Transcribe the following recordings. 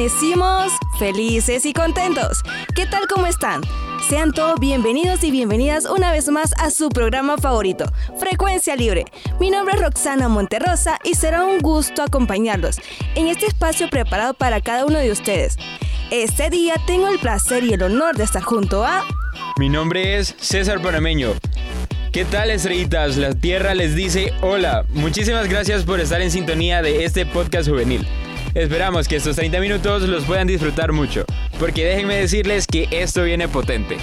Amanecimos felices y contentos. ¿Qué tal cómo están? Sean todos bienvenidos y bienvenidas una vez más a su programa favorito, Frecuencia Libre. Mi nombre es Roxana Monterrosa y será un gusto acompañarlos en este espacio preparado para cada uno de ustedes. Este día tengo el placer y el honor de estar junto a... Mi nombre es César Panameño. ¿Qué tal estrellitas? La Tierra les dice hola. Muchísimas gracias por estar en sintonía de este podcast juvenil. Esperamos que estos 30 minutos los puedan disfrutar mucho, porque déjenme decirles que esto viene potente.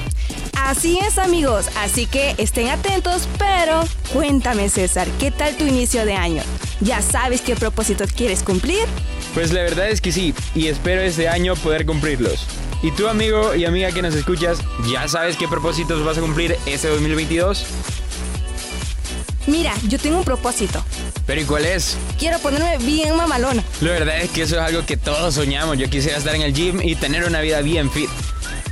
Así es amigos, así que estén atentos, pero cuéntame César, ¿qué tal tu inicio de año? ¿Ya sabes qué propósitos quieres cumplir? Pues la verdad es que sí, y espero este año poder cumplirlos. ¿Y tú amigo y amiga que nos escuchas, ya sabes qué propósitos vas a cumplir este 2022? Mira, yo tengo un propósito. ¿Pero y cuál es? Quiero ponerme bien mamalona. La verdad es que eso es algo que todos soñamos. Yo quisiera estar en el gym y tener una vida bien fit.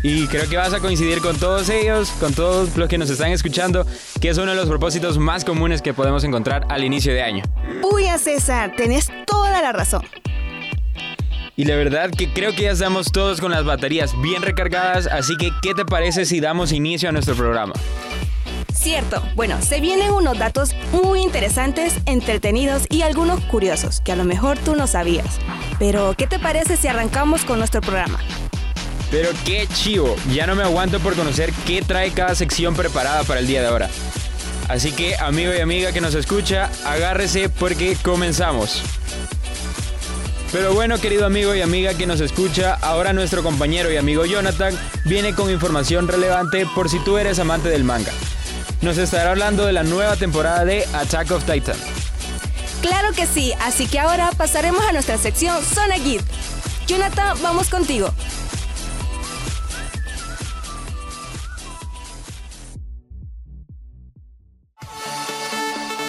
Y creo que vas a coincidir con todos ellos, con todos los que nos están escuchando, que es uno de los propósitos más comunes que podemos encontrar al inicio de año. Uy, César, tenés toda la razón. Y la verdad que creo que ya estamos todos con las baterías bien recargadas, así que ¿qué te parece si damos inicio a nuestro programa? Cierto, bueno, se vienen unos datos muy interesantes, entretenidos y algunos curiosos que a lo mejor tú no sabías. Pero, ¿qué te parece si arrancamos con nuestro programa? Pero qué chivo, ya no me aguanto por conocer qué trae cada sección preparada para el día de ahora. Así que, amigo y amiga que nos escucha, agárrese porque comenzamos. Pero bueno, querido amigo y amiga que nos escucha, ahora nuestro compañero y amigo Jonathan viene con información relevante por si tú eres amante del manga. Nos estará hablando de la nueva temporada de Attack of Titan. Claro que sí, así que ahora pasaremos a nuestra sección Zona Geek. Jonathan, vamos contigo.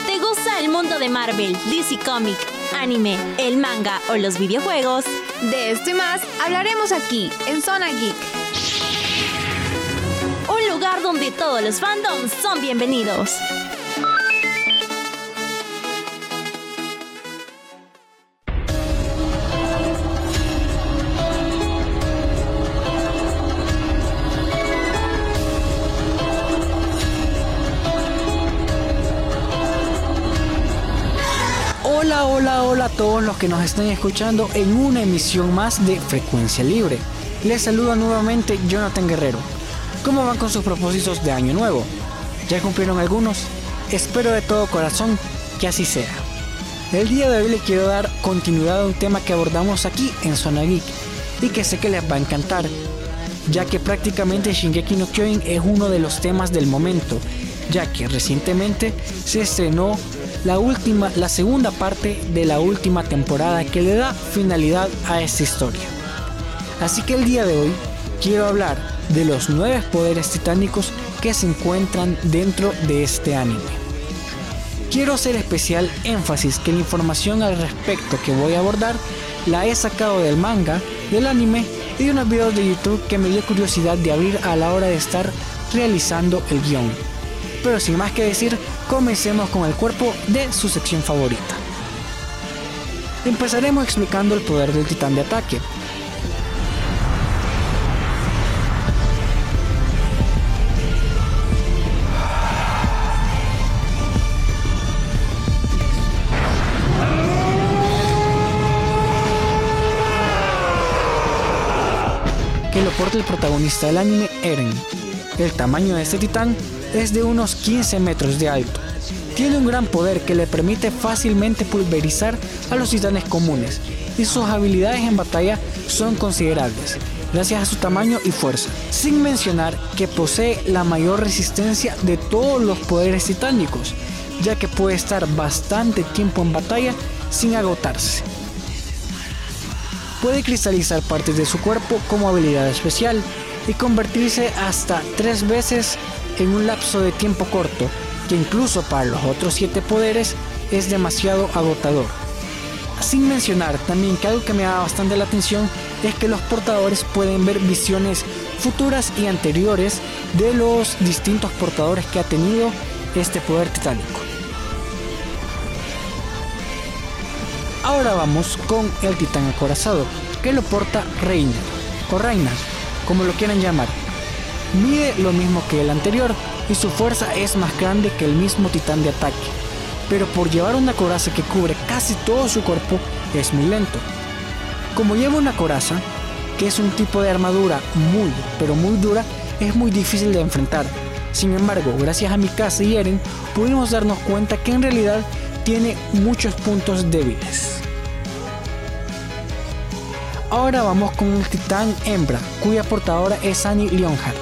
¿Te gusta el mundo de Marvel, DC Comic, anime, el manga o los videojuegos? De esto y más hablaremos aquí, en Zona Geek. Donde todos los fandoms son bienvenidos. Hola, hola, hola a todos los que nos están escuchando en una emisión más de Frecuencia Libre. Les saluda nuevamente Jonathan Guerrero. ¿Cómo van con sus propósitos de año nuevo? ¿Ya cumplieron algunos? Espero de todo corazón que así sea. El día de hoy le quiero dar continuidad a un tema que abordamos aquí en Zona Geek y que sé que les va a encantar, ya que prácticamente Shingeki no Kyojin es uno de los temas del momento, ya que recientemente se estrenó la última, la segunda parte de la última temporada que le da finalidad a esta historia. Así que el día de hoy quiero hablar de los nueve poderes titánicos que se encuentran dentro de este anime. Quiero hacer especial énfasis que la información al respecto que voy a abordar la he sacado del manga, del anime y de unos videos de YouTube que me dio curiosidad de abrir a la hora de estar realizando el guion. Pero sin más que decir, comencemos con el cuerpo de su sección favorita. Empezaremos explicando el poder del titán de ataque, el protagonista del anime Eren. El tamaño de este titán es de unos 15 metros de alto. Tiene un gran poder que le permite fácilmente pulverizar a los titanes comunes y sus habilidades en batalla son considerables. gracias a su tamaño y fuerza, sin mencionar que posee la mayor resistencia de todos los poderes titánicos, ya que puede estar bastante tiempo en batalla sin agotarse. Puede cristalizar partes de su cuerpo como habilidad especial y convertirse hasta tres veces en un lapso de tiempo corto, que incluso para los otros siete poderes es demasiado agotador. Sin mencionar también que algo que me da bastante la atención es que los portadores pueden ver visiones futuras y anteriores de los distintos portadores que ha tenido este poder titánico. Ahora vamos con el titán acorazado, que lo porta Reina, o Reina, como lo quieran llamar. Mide lo mismo que el anterior y su fuerza es más grande que el mismo titán de ataque, pero por llevar una coraza que cubre casi todo su cuerpo es muy lento. Como lleva una coraza, que es un tipo de armadura muy, pero muy dura, es muy difícil de enfrentar. Sin embargo, gracias a Mikasa y Eren, pudimos darnos cuenta que en realidad tiene muchos puntos débiles. Ahora vamos con el titán hembra, cuya portadora es Annie Leonhardt.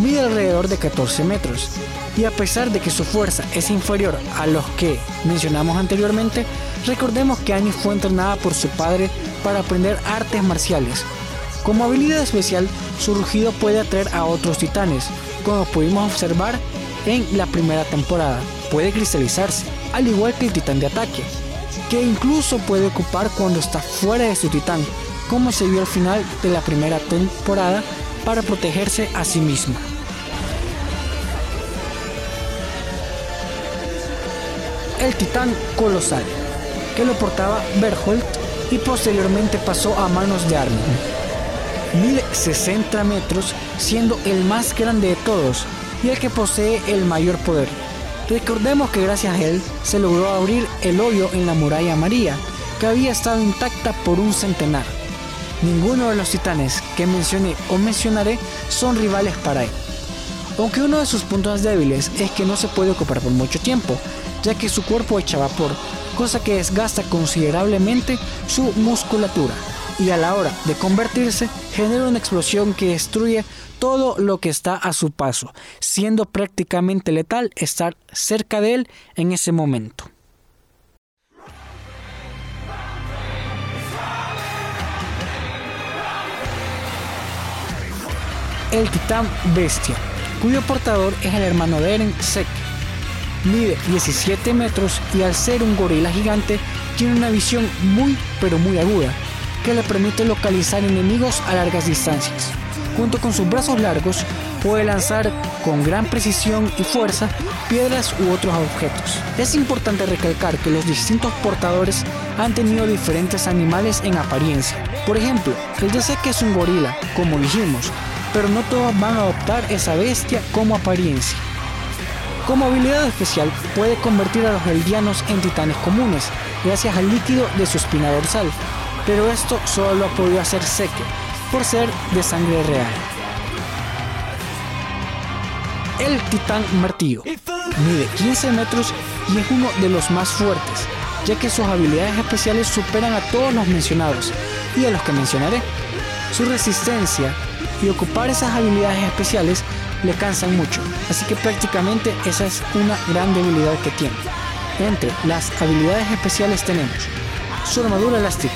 Mide alrededor de 14 metros y a pesar de que su fuerza es inferior a los que mencionamos anteriormente, recordemos que Annie fue entrenada por su padre para aprender artes marciales. Como habilidad especial, su rugido puede atraer a otros titanes, como pudimos observar en la primera temporada. Puede cristalizarse, al igual que el titán de ataque, que incluso puede ocupar cuando está fuera de su titán, como se vio al final de la primera temporada para protegerse a sí misma. El titán colosal, que lo portaba Berthold y posteriormente pasó a manos de Armin. Mide 60 metros, siendo el más grande de todos y el que posee el mayor poder. Recordemos que gracias a él se logró abrir el hoyo en la muralla María, que había estado intacta por un centenar. Ninguno de los titanes que mencioné o mencionaré son rivales para él. Aunque uno de sus puntos débiles es que no se puede ocupar por mucho tiempo, ya que su cuerpo echa vapor, cosa que desgasta considerablemente su musculatura y a la hora de convertirse genera una explosión que destruye todo lo que está a su paso, siendo prácticamente letal estar cerca de él en ese momento. El titán bestia, cuyo portador es el hermano de Eren, Sek. Mide 17 metros y al ser un gorila gigante tiene una visión muy pero muy aguda, que le permite localizar enemigos a largas distancias. Junto con sus brazos largos, puede lanzar con gran precisión y fuerza piedras u otros objetos. Es importante recalcar que los distintos portadores han tenido diferentes animales en apariencia. Por ejemplo, el de que es un gorila, como dijimos, pero no todos van a adoptar esa bestia como apariencia. Como habilidad especial, puede convertir a los eldianos en titanes comunes, gracias al líquido de su espina dorsal, pero esto solo lo ha podido hacer Seque, por ser de sangre real. El titán martillo mide 15 metros y es uno de los más fuertes, ya que sus habilidades especiales superan a todos los mencionados y a los que mencionaré. Su resistencia y ocupar esas habilidades especiales le cansan mucho, así que prácticamente esa es una gran debilidad que tiene. Entre las habilidades especiales tenemos su armadura elástica,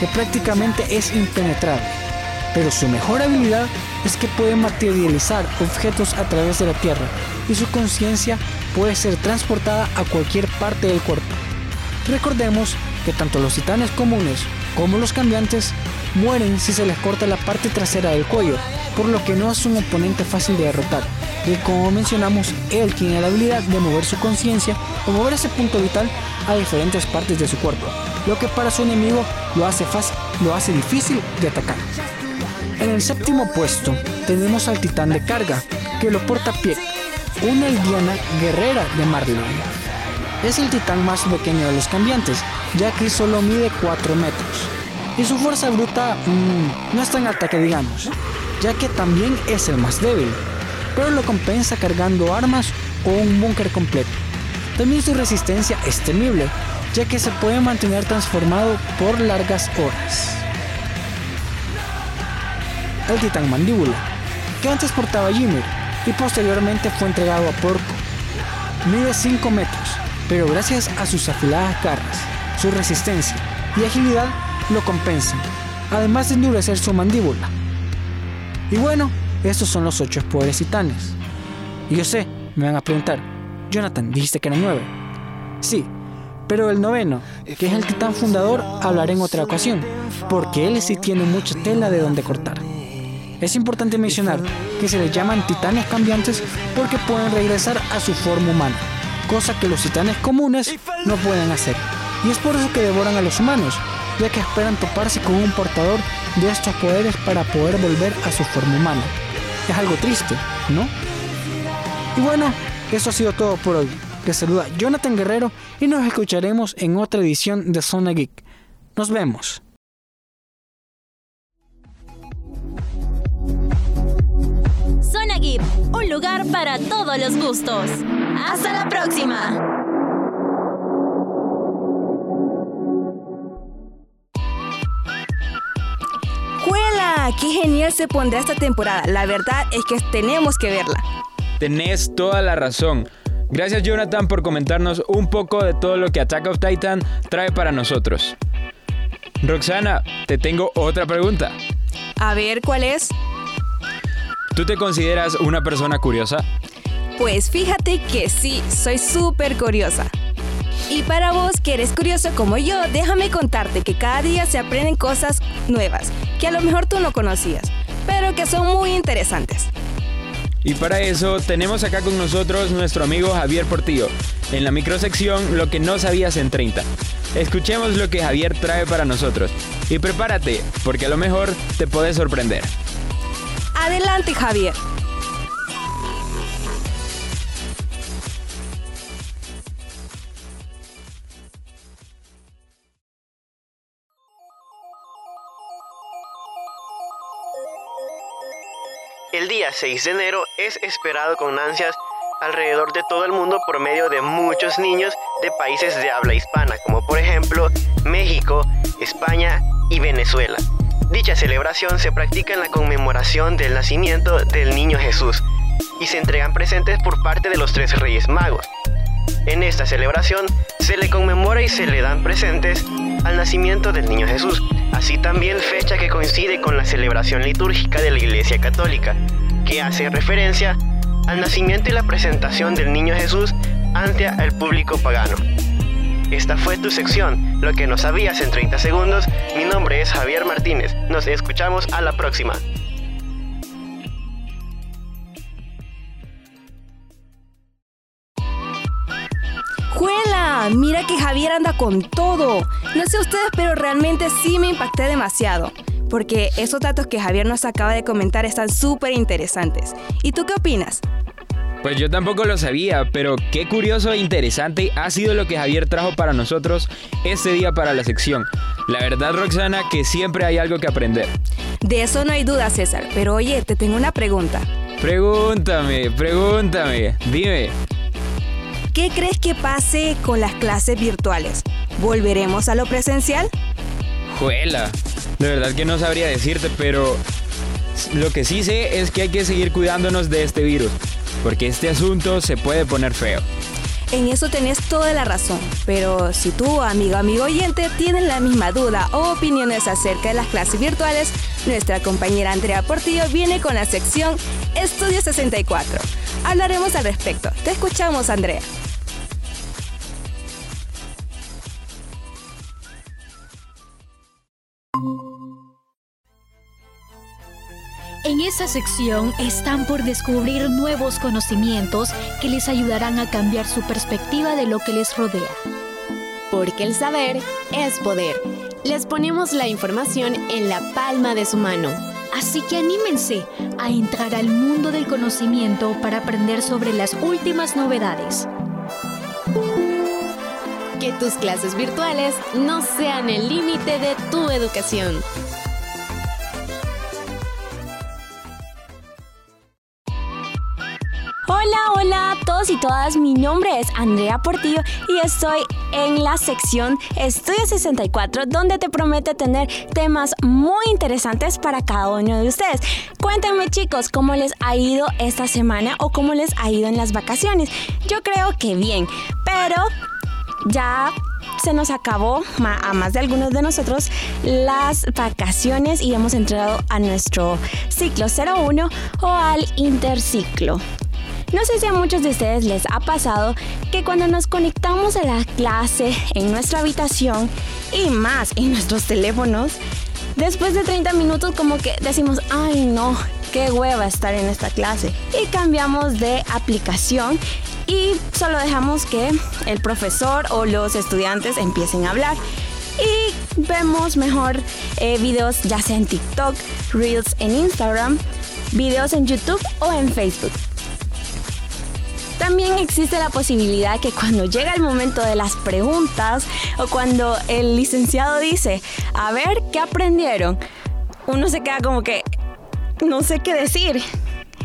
que prácticamente es impenetrable, pero su mejor habilidad es que puede materializar objetos a través de la Tierra y su conciencia puede ser transportada a cualquier parte del cuerpo. Recordemos que tanto los titanes comunes como los cambiantes mueren si se les corta la parte trasera del cuello, por lo que no es un oponente fácil de derrotar. Y como mencionamos, él tiene la habilidad de mover su conciencia o mover ese punto vital a diferentes partes de su cuerpo, lo que para su enemigo lo hace, fácil, lo hace difícil de atacar. En el séptimo puesto tenemos al titán de carga, que lo porta Pie, una eldiana guerrera de Marley. Es el titán más pequeño de los cambiantes, ya que solo mide 4 metros. Y su fuerza bruta mm, no es tan alta que digamos, ya que también es el más débil. Pero lo compensa cargando armas o un búnker completo. También su resistencia es temible, ya que se puede mantener transformado por largas horas. El titán mandíbula, que antes portaba Ymir y posteriormente fue entregado a Porco. Mide 5 metros, pero gracias a sus afiladas garras, su resistencia y agilidad lo compensan, además de endurecer su mandíbula. Y bueno, estos son los 8 poderes titanes. Y yo sé, me van a preguntar, Jonathan, dijiste que eran 9. Sí, pero el noveno, que es el titán fundador, hablaré en otra ocasión, porque él sí tiene mucha tela de donde cortar. Es importante mencionar que se les llaman titanes cambiantes porque pueden regresar a su forma humana, cosa que los titanes comunes no pueden hacer. Y es por eso que devoran a los humanos, ya que esperan toparse con un portador de estos poderes para poder volver a su forma humana. Es algo triste, ¿no? Y bueno, eso ha sido todo por hoy. Les saluda Jonathan Guerrero y nos escucharemos en otra edición de Zona Geek. Nos vemos. Zona Geek, un lugar para todos los gustos. ¡Hasta la próxima! ¡Qué genial se pondrá esta temporada! La verdad es que tenemos que verla. Tenés toda la razón. Gracias Jonathan por comentarnos un poco de todo lo que Attack of Titan trae para nosotros. Roxana, te tengo otra pregunta. A ver, ¿cuál es? ¿Tú te consideras una persona curiosa? Pues fíjate que sí, soy súper curiosa. Y para vos que eres curioso como yo, déjame contarte que cada día se aprenden cosas nuevas que a lo mejor tú no conocías, pero que son muy interesantes. Y para eso tenemos acá con nosotros nuestro amigo Javier Portillo, en la microsección Lo que no sabías en 30. Escuchemos lo que Javier trae para nosotros. Y prepárate, porque a lo mejor te puede sorprender. Adelante, Javier. Día 6 de enero es esperado con ansias alrededor de todo el mundo por medio de muchos niños de países de habla hispana, como por ejemplo México, España y Venezuela. Dicha celebración se practica en la conmemoración del nacimiento del niño Jesús y se entregan presentes por parte de los tres reyes magos. En esta celebración se le conmemora y se le dan presentes al nacimiento del niño Jesús, así también fecha que coincide con la celebración litúrgica de la Iglesia Católica, que hace referencia al nacimiento y la presentación del niño Jesús ante el público pagano. Esta fue tu sección, lo que no sabías en 30 segundos. Mi nombre es Javier Martínez. Nos escuchamos a la próxima. ¡Juela! Mira que Javier anda con todo. No sé ustedes, pero realmente sí me impacté demasiado. Porque esos datos que Javier nos acaba de comentar están súper interesantes. ¿Y tú qué opinas? Pues yo tampoco lo sabía, pero qué curioso e interesante ha sido lo que Javier trajo para nosotros este día para la sección. La verdad, Roxana, que siempre hay algo que aprender. De eso no hay duda, César. Pero oye, te tengo una pregunta. Pregúntame, pregúntame, dime. ¿Qué crees que pase con las clases virtuales? ¿Volveremos a lo presencial? Juela, de verdad que no sabría decirte, pero lo que sí sé es que hay que seguir cuidándonos de este virus, porque este asunto se puede poner feo. En eso tenés toda la razón, pero si tú, amigo, amigo oyente, tienes la misma duda o opiniones acerca de las clases virtuales, nuestra compañera Andrea Portillo viene con la sección Estudio 64. Hablaremos al respecto. Te escuchamos, Andrea. En esta sección están por descubrir nuevos conocimientos que les ayudarán a cambiar su perspectiva de lo que les rodea. Porque el saber es poder. Les ponemos la información en la palma de su mano. Así que anímense a entrar al mundo del conocimiento para aprender sobre las últimas novedades. Que tus clases virtuales no sean el límite de tu educación. Todos y todas, mi nombre es Andrea Portillo y estoy en la sección Estudio 64 donde te promete tener temas muy interesantes para cada uno de ustedes. Cuéntenme chicos cómo les ha ido esta semana o cómo les ha ido en las vacaciones. Yo creo que bien, pero ya se nos acabó a más de algunos de nosotros las vacaciones y hemos entrado a nuestro ciclo 01 o al interciclo. No sé si a muchos de ustedes les ha pasado que cuando nos conectamos a la clase en nuestra habitación y más en nuestros teléfonos, después de 30 minutos como que decimos, ay no, qué hueva estar en esta clase. Y cambiamos de aplicación y solo dejamos que el profesor o los estudiantes empiecen a hablar. Y vemos mejor eh, videos ya sea en TikTok, Reels en Instagram, videos en YouTube o en Facebook. También existe la posibilidad que cuando llega el momento de las preguntas o cuando el licenciado dice, a ver, ¿qué aprendieron? Uno se queda como que, no sé qué decir.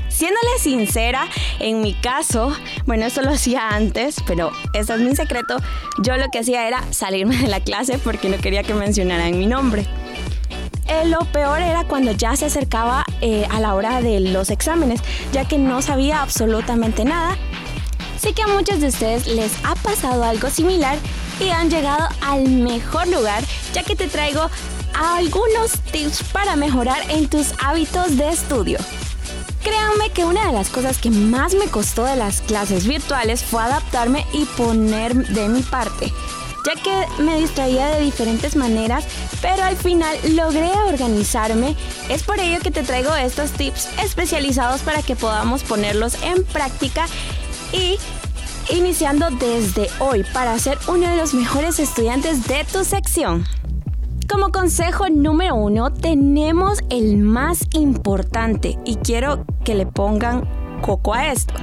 Siéndole sincera, en mi caso, bueno, esto lo hacía antes, pero ese es mi secreto, yo lo que hacía era salirme de la clase porque no quería que mencionaran mi nombre. Eh, lo peor era cuando ya se acercaba eh, a la hora de los exámenes, ya que no sabía absolutamente nada. Sé que a muchos de ustedes les ha pasado algo similar y han llegado al mejor lugar, ya que te traigo algunos tips para mejorar en tus hábitos de estudio. Créanme que una de las cosas que más me costó de las clases virtuales fue adaptarme y poner de mi parte, ya que me distraía de diferentes maneras, pero al final logré organizarme. Es por ello que te traigo estos tips especializados para que podamos ponerlos en práctica y iniciando desde hoy para ser uno de los mejores estudiantes de tu sección. Como consejo número uno, tenemos el más importante y quiero que le pongan coco a esto.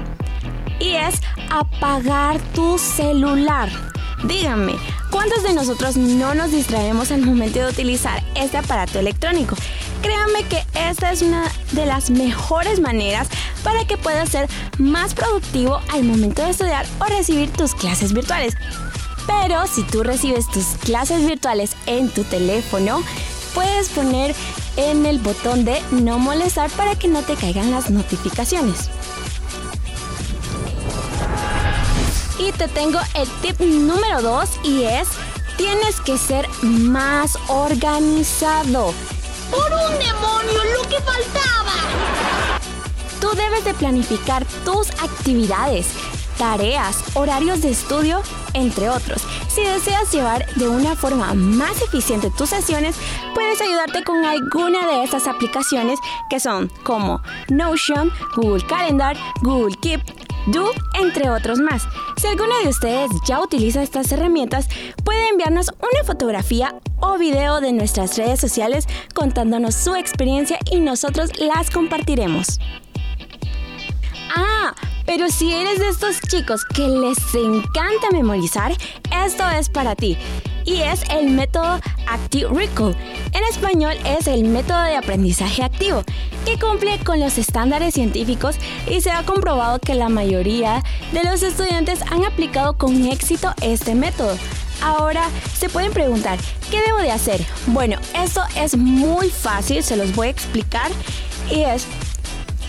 Y es apagar tu celular. Díganme, ¿cuántos de nosotros no nos distraemos al momento de utilizar este aparato electrónico? Créanme que esta es una de las mejores maneras para que puedas ser más productivo al momento de estudiar o recibir tus clases virtuales. Pero si tú recibes tus clases virtuales en tu teléfono, puedes poner en el botón de no molestar para que no te caigan las notificaciones. Y te tengo el tip número 2 y es, tienes que ser más organizado. ¡Por un demonio, lo que faltaba! Tú debes de planificar tus actividades tareas, horarios de estudio, entre otros. Si deseas llevar de una forma más eficiente tus sesiones, puedes ayudarte con alguna de estas aplicaciones que son como Notion, Google Calendar, Google Keep, Do, entre otros más. Si alguno de ustedes ya utiliza estas herramientas, puede enviarnos una fotografía o video de nuestras redes sociales contándonos su experiencia y nosotros las compartiremos. Ah, pero si eres de estos chicos que les encanta memorizar, esto es para ti. Y es el método Active Recall. En español es el método de aprendizaje activo, que cumple con los estándares científicos y se ha comprobado que la mayoría de los estudiantes han aplicado con éxito este método. Ahora se pueden preguntar, ¿qué debo de hacer? Bueno, esto es muy fácil, se los voy a explicar. Y es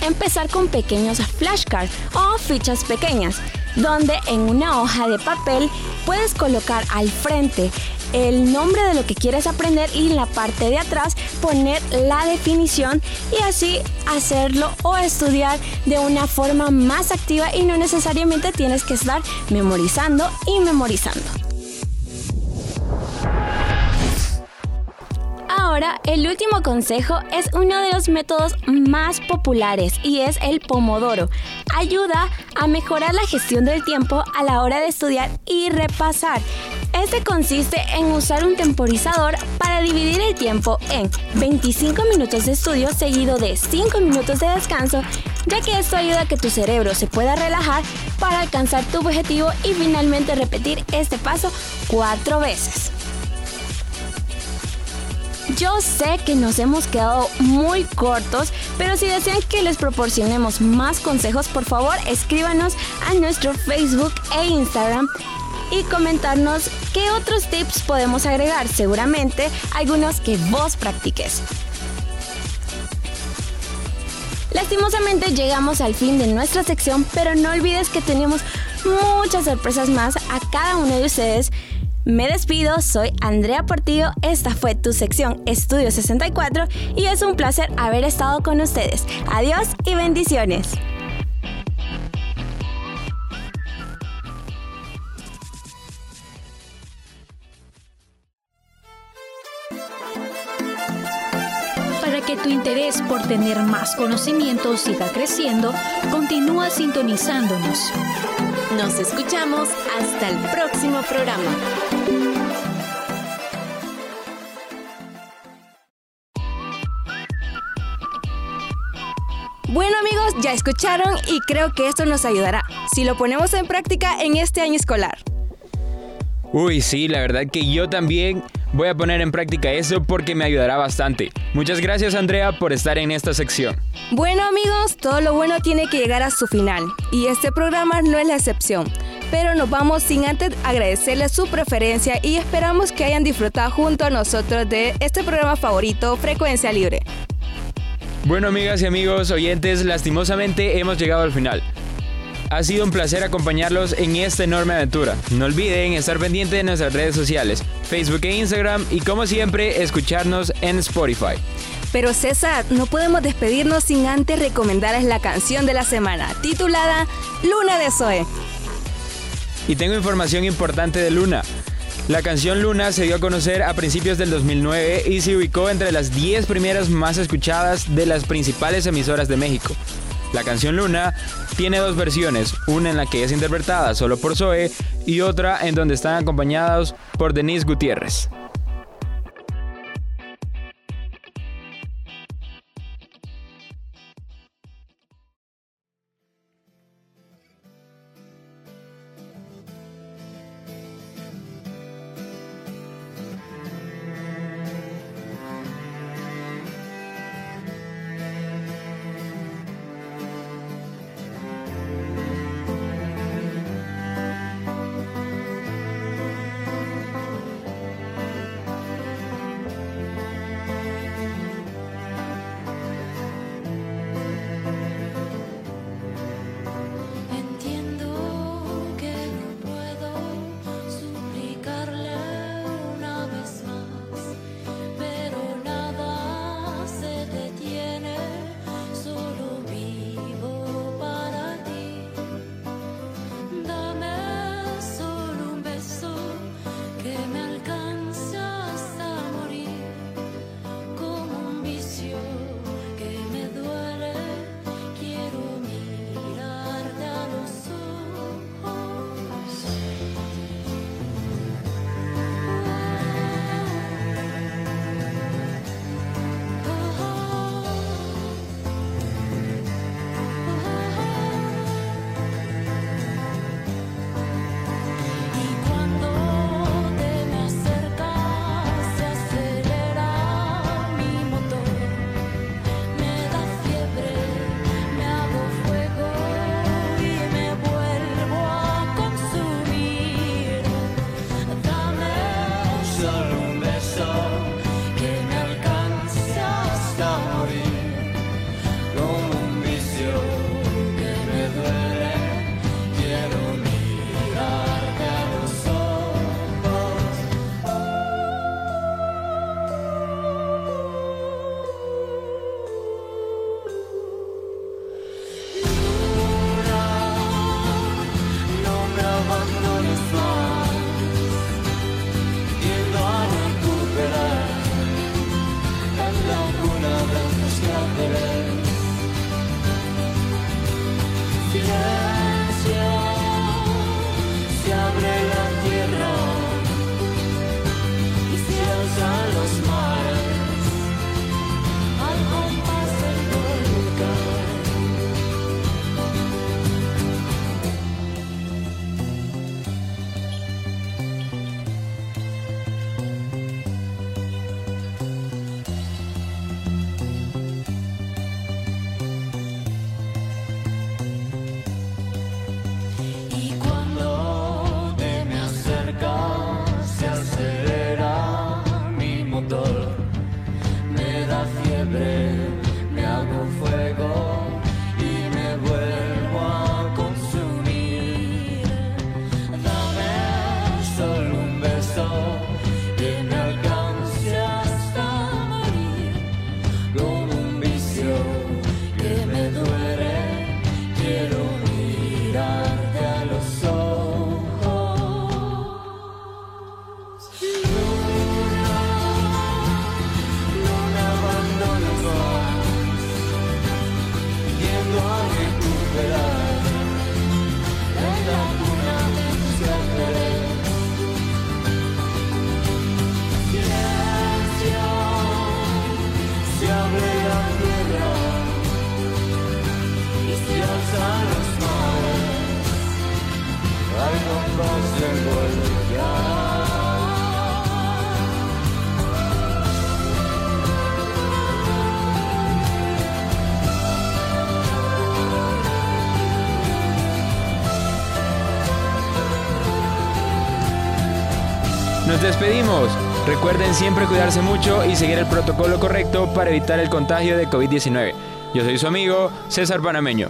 empezar con pequeños flashcards o fichas pequeñas, donde en una hoja de papel puedes colocar al frente el nombre de lo que quieres aprender y en la parte de atrás poner la definición y así hacerlo o estudiar de una forma más activa y no necesariamente tienes que estar memorizando y memorizando. Ahora, el último consejo es uno de los métodos más populares y es el pomodoro. Ayuda a mejorar la gestión del tiempo a la hora de estudiar y repasar. Este consiste en usar un temporizador para dividir el tiempo en 25 minutos de estudio seguido de 5 minutos de descanso, ya que esto ayuda a que tu cerebro se pueda relajar para alcanzar tu objetivo y finalmente repetir este paso cuatro veces. Yo sé que nos hemos quedado muy cortos, pero si desean que les proporcionemos más consejos, por favor escríbanos a nuestro Facebook e Instagram y comentarnos qué otros tips podemos agregar, seguramente algunos que vos practiques. Lastimosamente llegamos al fin de nuestra sección, pero no olvides que tenemos muchas sorpresas más a cada uno de ustedes. Me despido, soy Andrea Portillo, esta fue tu sección Estudio 64 y es un placer haber estado con ustedes. Adiós y bendiciones. Para que tu interés por tener más conocimiento siga creciendo, continúa sintonizándonos. Nos escuchamos hasta el próximo programa. Bueno amigos, ya escucharon y creo que esto nos ayudará si lo ponemos en práctica en este año escolar. Uy, sí, la verdad que yo también voy a poner en práctica eso porque me ayudará bastante. Muchas gracias Andrea por estar en esta sección. Bueno amigos, todo lo bueno tiene que llegar a su final y este programa no es la excepción. Pero nos vamos sin antes agradecerles su preferencia y esperamos que hayan disfrutado junto a nosotros de este programa favorito, Frecuencia Libre. Bueno amigas y amigos oyentes, lastimosamente hemos llegado al final. Ha sido un placer acompañarlos en esta enorme aventura. No olviden estar pendientes de nuestras redes sociales, Facebook e Instagram y como siempre escucharnos en Spotify. Pero César, no podemos despedirnos sin antes recomendarles la canción de la semana, titulada Luna de Zoe. Y tengo información importante de Luna. La canción Luna se dio a conocer a principios del 2009 y se ubicó entre las 10 primeras más escuchadas de las principales emisoras de México. La canción Luna tiene dos versiones, una en la que es interpretada solo por Zoe y otra en donde están acompañados por Denise Gutiérrez. Despedimos. Recuerden siempre cuidarse mucho y seguir el protocolo correcto para evitar el contagio de COVID-19. Yo soy su amigo César Panameño.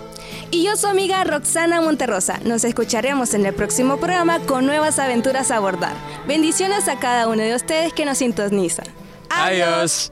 Y yo su amiga Roxana Monterrosa. Nos escucharemos en el próximo programa con nuevas aventuras a abordar. Bendiciones a cada uno de ustedes que nos sintonizan. Adiós.